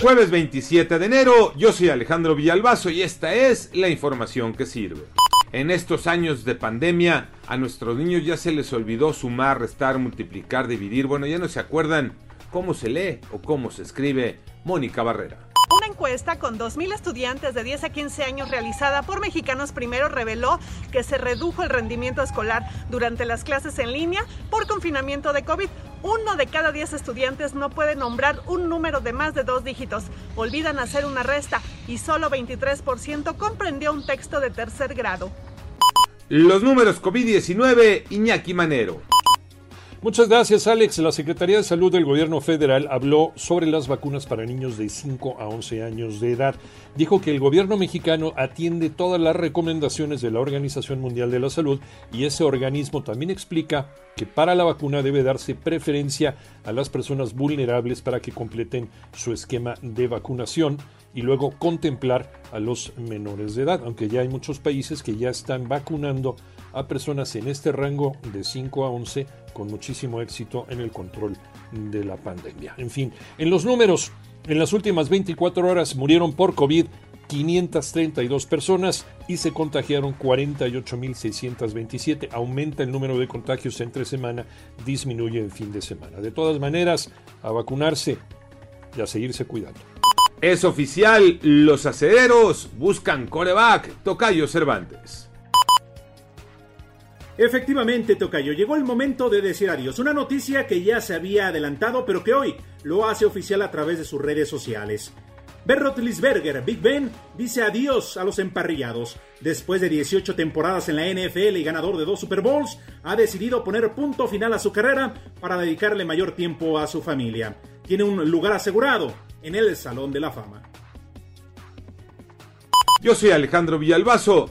Jueves 27 de enero, yo soy Alejandro Villalbazo y esta es la información que sirve. En estos años de pandemia, a nuestros niños ya se les olvidó sumar, restar, multiplicar, dividir. Bueno, ya no se acuerdan cómo se lee o cómo se escribe. Mónica Barrera. Una encuesta con 2.000 estudiantes de 10 a 15 años realizada por Mexicanos Primero reveló que se redujo el rendimiento escolar durante las clases en línea por confinamiento de COVID. Uno de cada 10 estudiantes no puede nombrar un número de más de dos dígitos, olvidan hacer una resta y solo 23% comprendió un texto de tercer grado. Los números COVID-19, Iñaki Manero. Muchas gracias, Alex. La Secretaría de Salud del Gobierno Federal habló sobre las vacunas para niños de 5 a 11 años de edad. Dijo que el gobierno mexicano atiende todas las recomendaciones de la Organización Mundial de la Salud y ese organismo también explica que para la vacuna debe darse preferencia a las personas vulnerables para que completen su esquema de vacunación y luego contemplar a los menores de edad, aunque ya hay muchos países que ya están vacunando a personas en este rango de 5 a 11 con muchísimo éxito en el control de la pandemia. En fin, en los números, en las últimas 24 horas murieron por COVID 532 personas y se contagiaron 48.627. Aumenta el número de contagios entre semana, disminuye en fin de semana. De todas maneras, a vacunarse y a seguirse cuidando. Es oficial, los acederos buscan coreback, Tocayo Cervantes. Efectivamente, Tocayo, llegó el momento de decir adiós. Una noticia que ya se había adelantado, pero que hoy lo hace oficial a través de sus redes sociales. Ben Roethlisberger, Big Ben, dice adiós a los emparrillados. Después de 18 temporadas en la NFL y ganador de dos Super Bowls, ha decidido poner punto final a su carrera para dedicarle mayor tiempo a su familia. Tiene un lugar asegurado en el Salón de la Fama. Yo soy Alejandro Villalbazo.